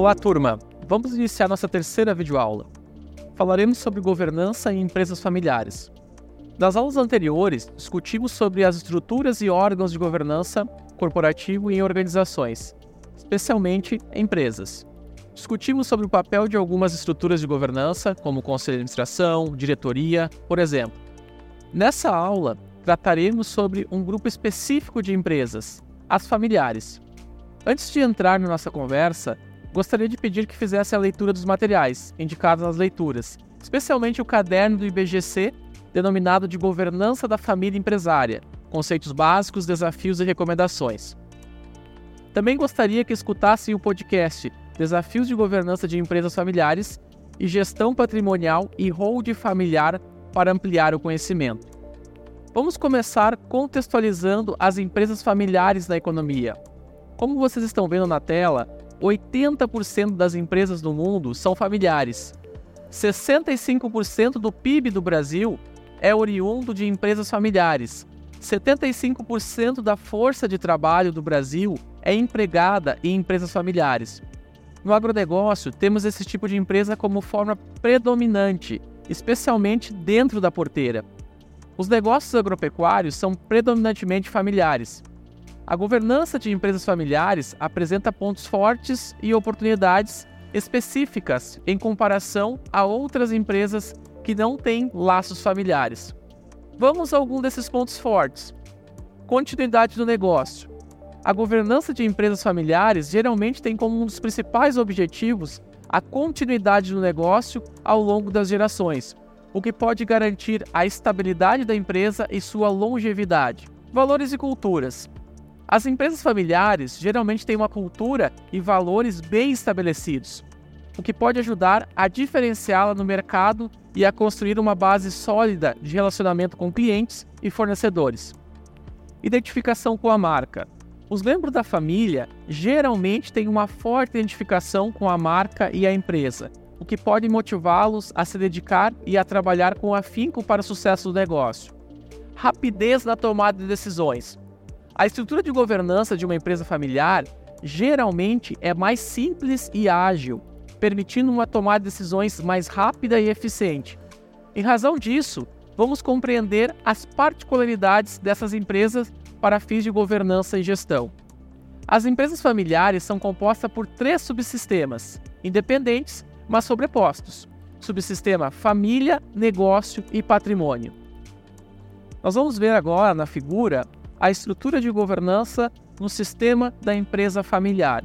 Olá, turma! Vamos iniciar nossa terceira videoaula. Falaremos sobre governança em empresas familiares. Nas aulas anteriores, discutimos sobre as estruturas e órgãos de governança corporativo em organizações, especialmente empresas. Discutimos sobre o papel de algumas estruturas de governança, como conselho de administração, diretoria, por exemplo. Nessa aula, trataremos sobre um grupo específico de empresas, as familiares. Antes de entrar na nossa conversa, gostaria de pedir que fizesse a leitura dos materiais indicados nas leituras, especialmente o caderno do IBGC, denominado de Governança da Família Empresária, conceitos básicos, desafios e recomendações. Também gostaria que escutassem o podcast Desafios de Governança de Empresas Familiares e Gestão Patrimonial e Hold Familiar para ampliar o conhecimento. Vamos começar contextualizando as empresas familiares na economia. Como vocês estão vendo na tela, 80% das empresas do mundo são familiares. 65% do PIB do Brasil é oriundo de empresas familiares. 75% da força de trabalho do Brasil é empregada em empresas familiares. No agronegócio, temos esse tipo de empresa como forma predominante, especialmente dentro da porteira. Os negócios agropecuários são predominantemente familiares. A governança de empresas familiares apresenta pontos fortes e oportunidades específicas em comparação a outras empresas que não têm laços familiares. Vamos a algum desses pontos fortes. Continuidade do negócio. A governança de empresas familiares geralmente tem como um dos principais objetivos a continuidade do negócio ao longo das gerações, o que pode garantir a estabilidade da empresa e sua longevidade. Valores e culturas. As empresas familiares geralmente têm uma cultura e valores bem estabelecidos, o que pode ajudar a diferenciá-la no mercado e a construir uma base sólida de relacionamento com clientes e fornecedores. Identificação com a marca. Os membros da família geralmente têm uma forte identificação com a marca e a empresa, o que pode motivá-los a se dedicar e a trabalhar com afinco para o sucesso do negócio. Rapidez na tomada de decisões. A estrutura de governança de uma empresa familiar geralmente é mais simples e ágil, permitindo uma tomada de decisões mais rápida e eficiente. Em razão disso, vamos compreender as particularidades dessas empresas para fins de governança e gestão. As empresas familiares são compostas por três subsistemas, independentes, mas sobrepostos: subsistema família, negócio e patrimônio. Nós vamos ver agora na figura a estrutura de governança no sistema da empresa familiar.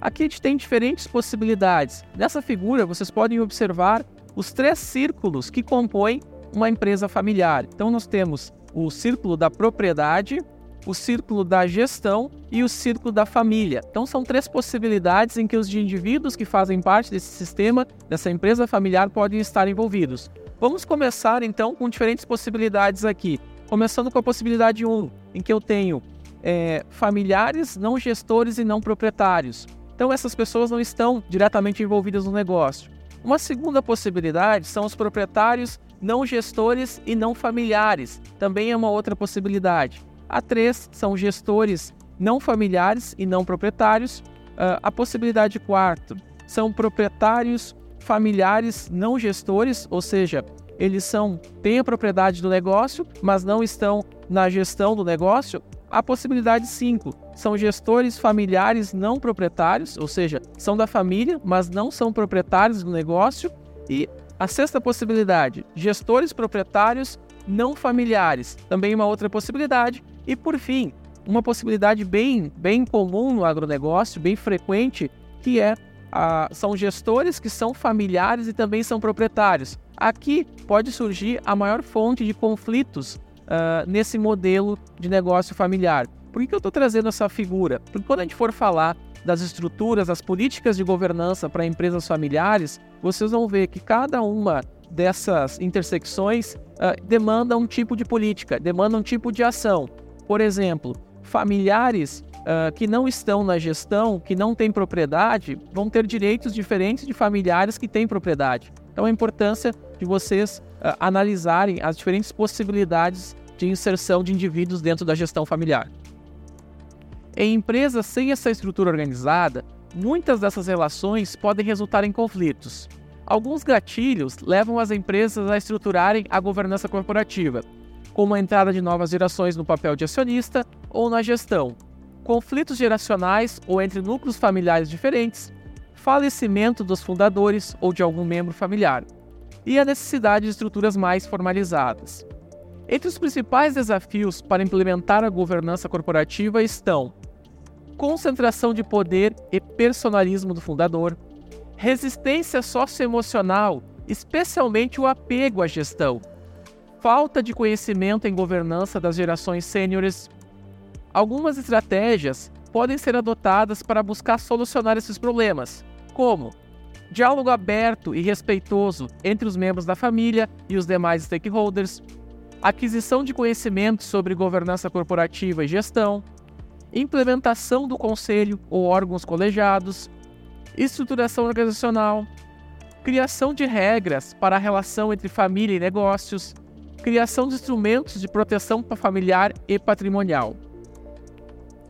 Aqui a gente tem diferentes possibilidades. Nessa figura, vocês podem observar os três círculos que compõem uma empresa familiar. Então, nós temos o círculo da propriedade, o círculo da gestão e o círculo da família. Então, são três possibilidades em que os indivíduos que fazem parte desse sistema, dessa empresa familiar, podem estar envolvidos. Vamos começar então com diferentes possibilidades aqui. Começando com a possibilidade 1, em que eu tenho é, familiares, não gestores e não proprietários. Então, essas pessoas não estão diretamente envolvidas no negócio. Uma segunda possibilidade são os proprietários, não gestores e não familiares. Também é uma outra possibilidade. A três são gestores não familiares e não proprietários. Uh, a possibilidade quarta são proprietários familiares não gestores, ou seja, eles são têm a propriedade do negócio, mas não estão na gestão do negócio. A possibilidade 5 são gestores familiares não proprietários, ou seja, são da família, mas não são proprietários do negócio. E a sexta possibilidade, gestores proprietários não familiares, também uma outra possibilidade. E por fim, uma possibilidade bem, bem comum no agronegócio, bem frequente, que é a, são gestores que são familiares e também são proprietários. Aqui pode surgir a maior fonte de conflitos uh, nesse modelo de negócio familiar. Por que, eu estou trazendo essa figura? Porque quando a gente for falar das estruturas, das políticas de governança para empresas familiares, vocês vão ver que cada uma dessas intersecções uh, demanda um tipo de política, demanda um tipo de ação. Por exemplo, familiares uh, que não estão na gestão, que não têm propriedade, vão ter direitos diferentes de familiares que têm propriedade. Então, a importância de vocês uh, analisarem as diferentes possibilidades de inserção de indivíduos dentro da gestão familiar. Em empresas sem essa estrutura organizada, muitas dessas relações podem resultar em conflitos. Alguns gatilhos levam as empresas a estruturarem a governança corporativa, como a entrada de novas gerações no papel de acionista ou na gestão, conflitos geracionais ou entre núcleos familiares diferentes, falecimento dos fundadores ou de algum membro familiar, e a necessidade de estruturas mais formalizadas. Entre os principais desafios para implementar a governança corporativa estão concentração de poder e personalismo do fundador, resistência socioemocional, especialmente o apego à gestão, falta de conhecimento em governança das gerações sêniores. Algumas estratégias podem ser adotadas para buscar solucionar esses problemas, como diálogo aberto e respeitoso entre os membros da família e os demais stakeholders, aquisição de conhecimento sobre governança corporativa e gestão, implementação do conselho ou órgãos colegiados, estruturação organizacional, criação de regras para a relação entre família e negócios, criação de instrumentos de proteção familiar e patrimonial.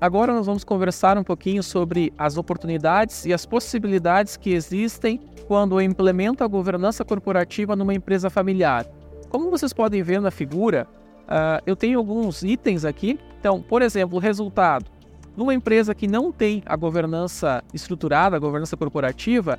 Agora nós vamos conversar um pouquinho sobre as oportunidades e as possibilidades que existem quando eu implemento a governança corporativa numa empresa familiar. Como vocês podem ver na figura, uh, eu tenho alguns itens aqui. Então, por exemplo, resultado. Numa empresa que não tem a governança estruturada, a governança corporativa,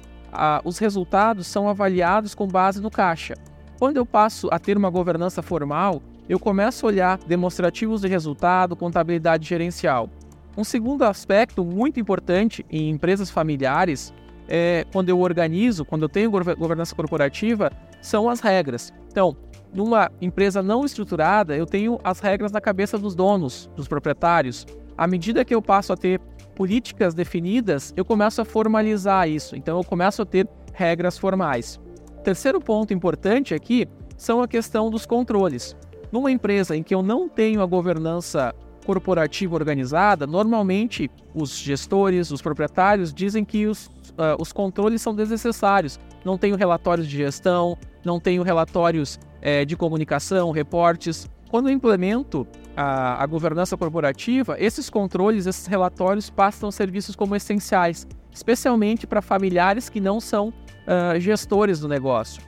os resultados são avaliados com base no caixa. Quando eu passo a ter uma governança formal, eu começo a olhar demonstrativos de resultado, contabilidade gerencial. Um segundo aspecto muito importante em empresas familiares é quando eu organizo, quando eu tenho governança corporativa, são as regras. Então, numa empresa não estruturada, eu tenho as regras na cabeça dos donos, dos proprietários. À medida que eu passo a ter políticas definidas, eu começo a formalizar isso. Então, eu começo a ter regras formais. Terceiro ponto importante aqui são a questão dos controles. Numa empresa em que eu não tenho a governança corporativa organizada, normalmente os gestores, os proprietários dizem que os, uh, os controles são desnecessários. Não tenho relatórios de gestão, não tenho relatórios eh, de comunicação, reportes. Quando eu implemento a, a governança corporativa, esses controles, esses relatórios passam a ser vistos como essenciais, especialmente para familiares que não são uh, gestores do negócio.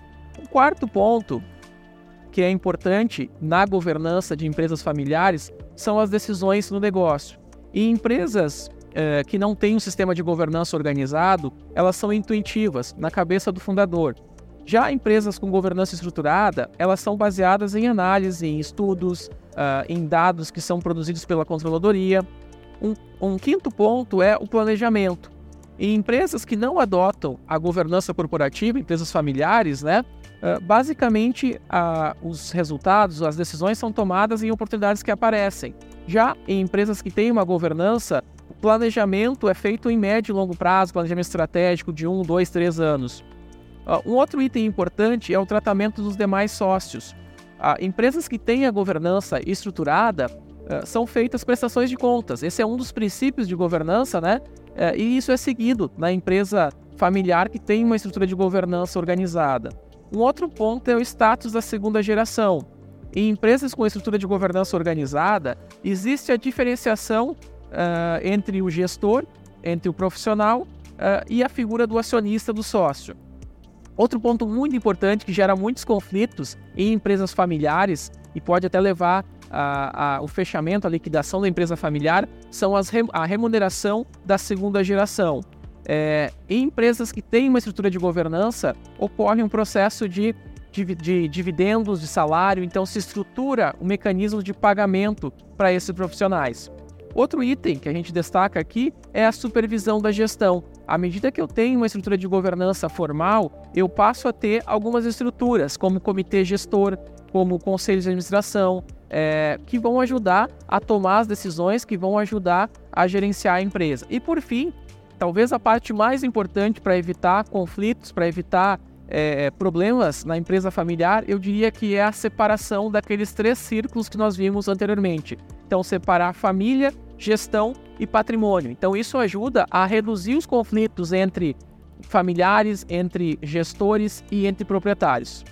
O quarto ponto que é importante na governança de empresas familiares são as decisões no negócio. E empresas uh, que não têm um sistema de governança organizado, elas são intuitivas, na cabeça do fundador. Já empresas com governança estruturada, elas são baseadas em análise, em estudos, uh, em dados que são produzidos pela controladoria. Um, um quinto ponto é o planejamento. Em empresas que não adotam a governança corporativa, empresas familiares, né, uh, basicamente uh, os resultados, as decisões são tomadas em oportunidades que aparecem. Já em empresas que têm uma governança, o planejamento é feito em médio e longo prazo, planejamento estratégico de um, dois, três anos. Uh, um outro item importante é o tratamento dos demais sócios. Uh, empresas que têm a governança estruturada são feitas prestações de contas. Esse é um dos princípios de governança, né? e isso é seguido na empresa familiar que tem uma estrutura de governança organizada. Um outro ponto é o status da segunda geração. Em empresas com estrutura de governança organizada, existe a diferenciação entre o gestor, entre o profissional e a figura do acionista do sócio. Outro ponto muito importante que gera muitos conflitos em empresas familiares e pode até levar a, a, o fechamento, a liquidação da empresa familiar, são as, a remuneração da segunda geração. É, em empresas que têm uma estrutura de governança, ocorre um processo de, de, de dividendos, de salário, então se estrutura o um mecanismo de pagamento para esses profissionais. Outro item que a gente destaca aqui é a supervisão da gestão. À medida que eu tenho uma estrutura de governança formal, eu passo a ter algumas estruturas, como comitê gestor, como conselho de administração, é, que vão ajudar a tomar as decisões, que vão ajudar a gerenciar a empresa. E por fim, talvez a parte mais importante para evitar conflitos, para evitar é, problemas na empresa familiar, eu diria que é a separação daqueles três círculos que nós vimos anteriormente. Então, separar família, gestão e patrimônio. Então, isso ajuda a reduzir os conflitos entre familiares, entre gestores e entre proprietários.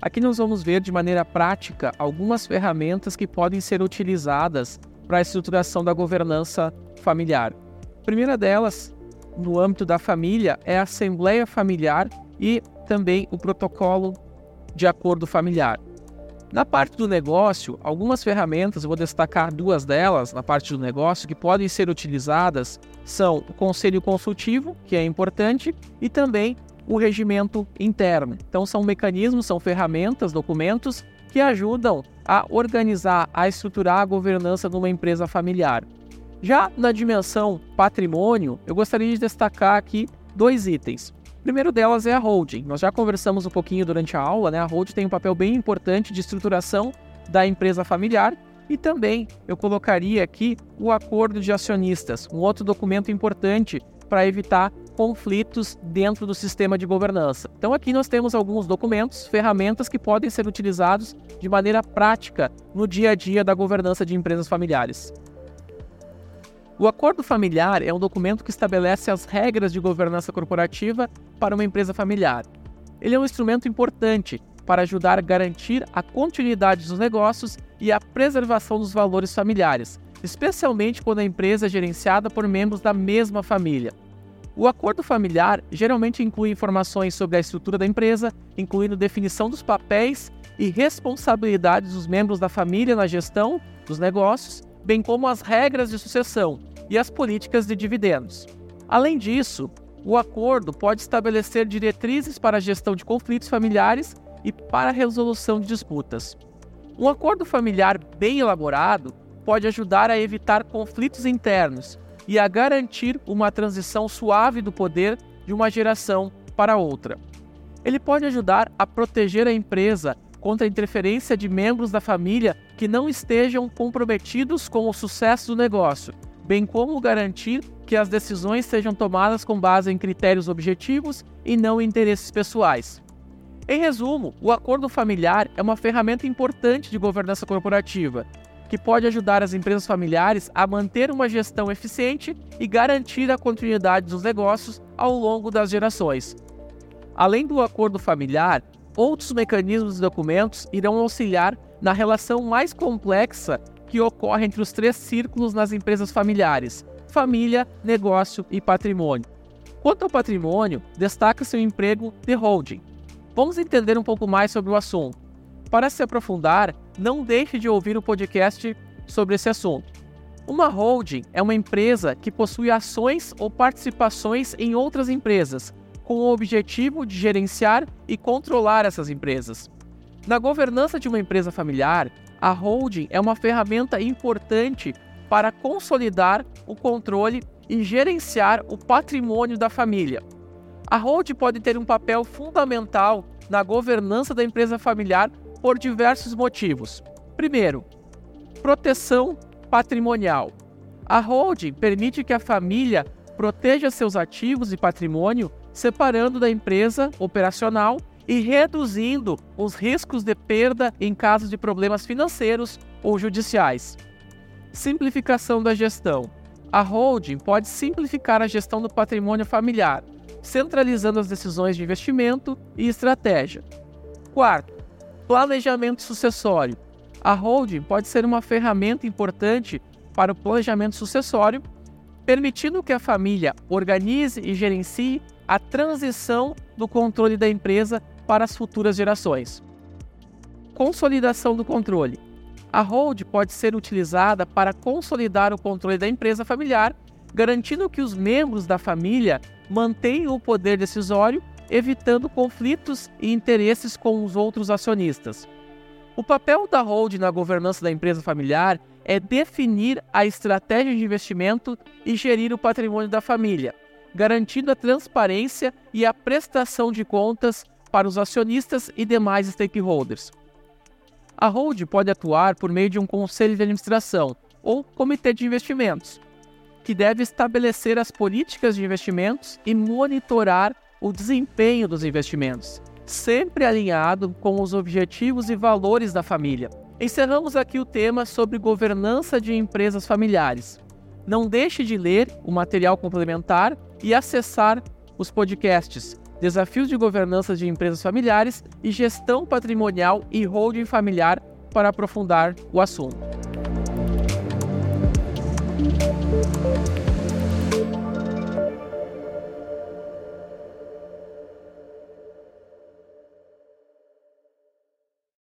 Aqui nós vamos ver de maneira prática algumas ferramentas que podem ser utilizadas para a estruturação da governança familiar. Primeira delas no âmbito da família é a Assembleia Familiar e também o Protocolo de Acordo Familiar. Na parte do negócio, algumas ferramentas, vou destacar duas delas na parte do negócio, que podem ser utilizadas são o conselho consultivo, que é importante, e também o regimento interno. Então, são mecanismos, são ferramentas, documentos que ajudam a organizar, a estruturar a governança de uma empresa familiar. Já na dimensão patrimônio, eu gostaria de destacar aqui dois itens. O primeiro delas é a holding. Nós já conversamos um pouquinho durante a aula, né? A holding tem um papel bem importante de estruturação da empresa familiar e também eu colocaria aqui o acordo de acionistas, um outro documento importante para evitar conflitos dentro do sistema de governança. Então aqui nós temos alguns documentos, ferramentas que podem ser utilizados de maneira prática no dia a dia da governança de empresas familiares. O acordo familiar é um documento que estabelece as regras de governança corporativa para uma empresa familiar. Ele é um instrumento importante para ajudar a garantir a continuidade dos negócios e a preservação dos valores familiares, especialmente quando a empresa é gerenciada por membros da mesma família. O acordo familiar geralmente inclui informações sobre a estrutura da empresa, incluindo definição dos papéis e responsabilidades dos membros da família na gestão dos negócios bem como as regras de sucessão e as políticas de dividendos. Além disso, o acordo pode estabelecer diretrizes para a gestão de conflitos familiares e para a resolução de disputas. Um acordo familiar bem elaborado pode ajudar a evitar conflitos internos e a garantir uma transição suave do poder de uma geração para outra. Ele pode ajudar a proteger a empresa contra a interferência de membros da família que não estejam comprometidos com o sucesso do negócio, bem como garantir que as decisões sejam tomadas com base em critérios objetivos e não em interesses pessoais. Em resumo, o acordo familiar é uma ferramenta importante de governança corporativa, que pode ajudar as empresas familiares a manter uma gestão eficiente e garantir a continuidade dos negócios ao longo das gerações. Além do acordo familiar, outros mecanismos e documentos irão auxiliar na relação mais complexa que ocorre entre os três círculos nas empresas familiares: família, negócio e patrimônio. Quanto ao patrimônio, destaca-se o emprego de holding. Vamos entender um pouco mais sobre o assunto. Para se aprofundar, não deixe de ouvir o podcast sobre esse assunto. Uma holding é uma empresa que possui ações ou participações em outras empresas, com o objetivo de gerenciar e controlar essas empresas. Na governança de uma empresa familiar, a holding é uma ferramenta importante para consolidar o controle e gerenciar o patrimônio da família. A holding pode ter um papel fundamental na governança da empresa familiar por diversos motivos. Primeiro, proteção patrimonial. A holding permite que a família proteja seus ativos e patrimônio separando da empresa operacional e reduzindo os riscos de perda em caso de problemas financeiros ou judiciais. Simplificação da gestão. A holding pode simplificar a gestão do patrimônio familiar, centralizando as decisões de investimento e estratégia. Quarto, planejamento sucessório. A holding pode ser uma ferramenta importante para o planejamento sucessório, permitindo que a família organize e gerencie a transição do controle da empresa para as futuras gerações. Consolidação do controle. A hold pode ser utilizada para consolidar o controle da empresa familiar, garantindo que os membros da família mantenham o poder decisório, evitando conflitos e interesses com os outros acionistas. O papel da hold na governança da empresa familiar é definir a estratégia de investimento e gerir o patrimônio da família, garantindo a transparência e a prestação de contas para os acionistas e demais stakeholders. A hold pode atuar por meio de um conselho de administração ou comitê de investimentos, que deve estabelecer as políticas de investimentos e monitorar o desempenho dos investimentos, sempre alinhado com os objetivos e valores da família. Encerramos aqui o tema sobre governança de empresas familiares. Não deixe de ler o material complementar e acessar os podcasts Desafios de Governança de Empresas Familiares e Gestão Patrimonial e Holding Familiar para aprofundar o assunto.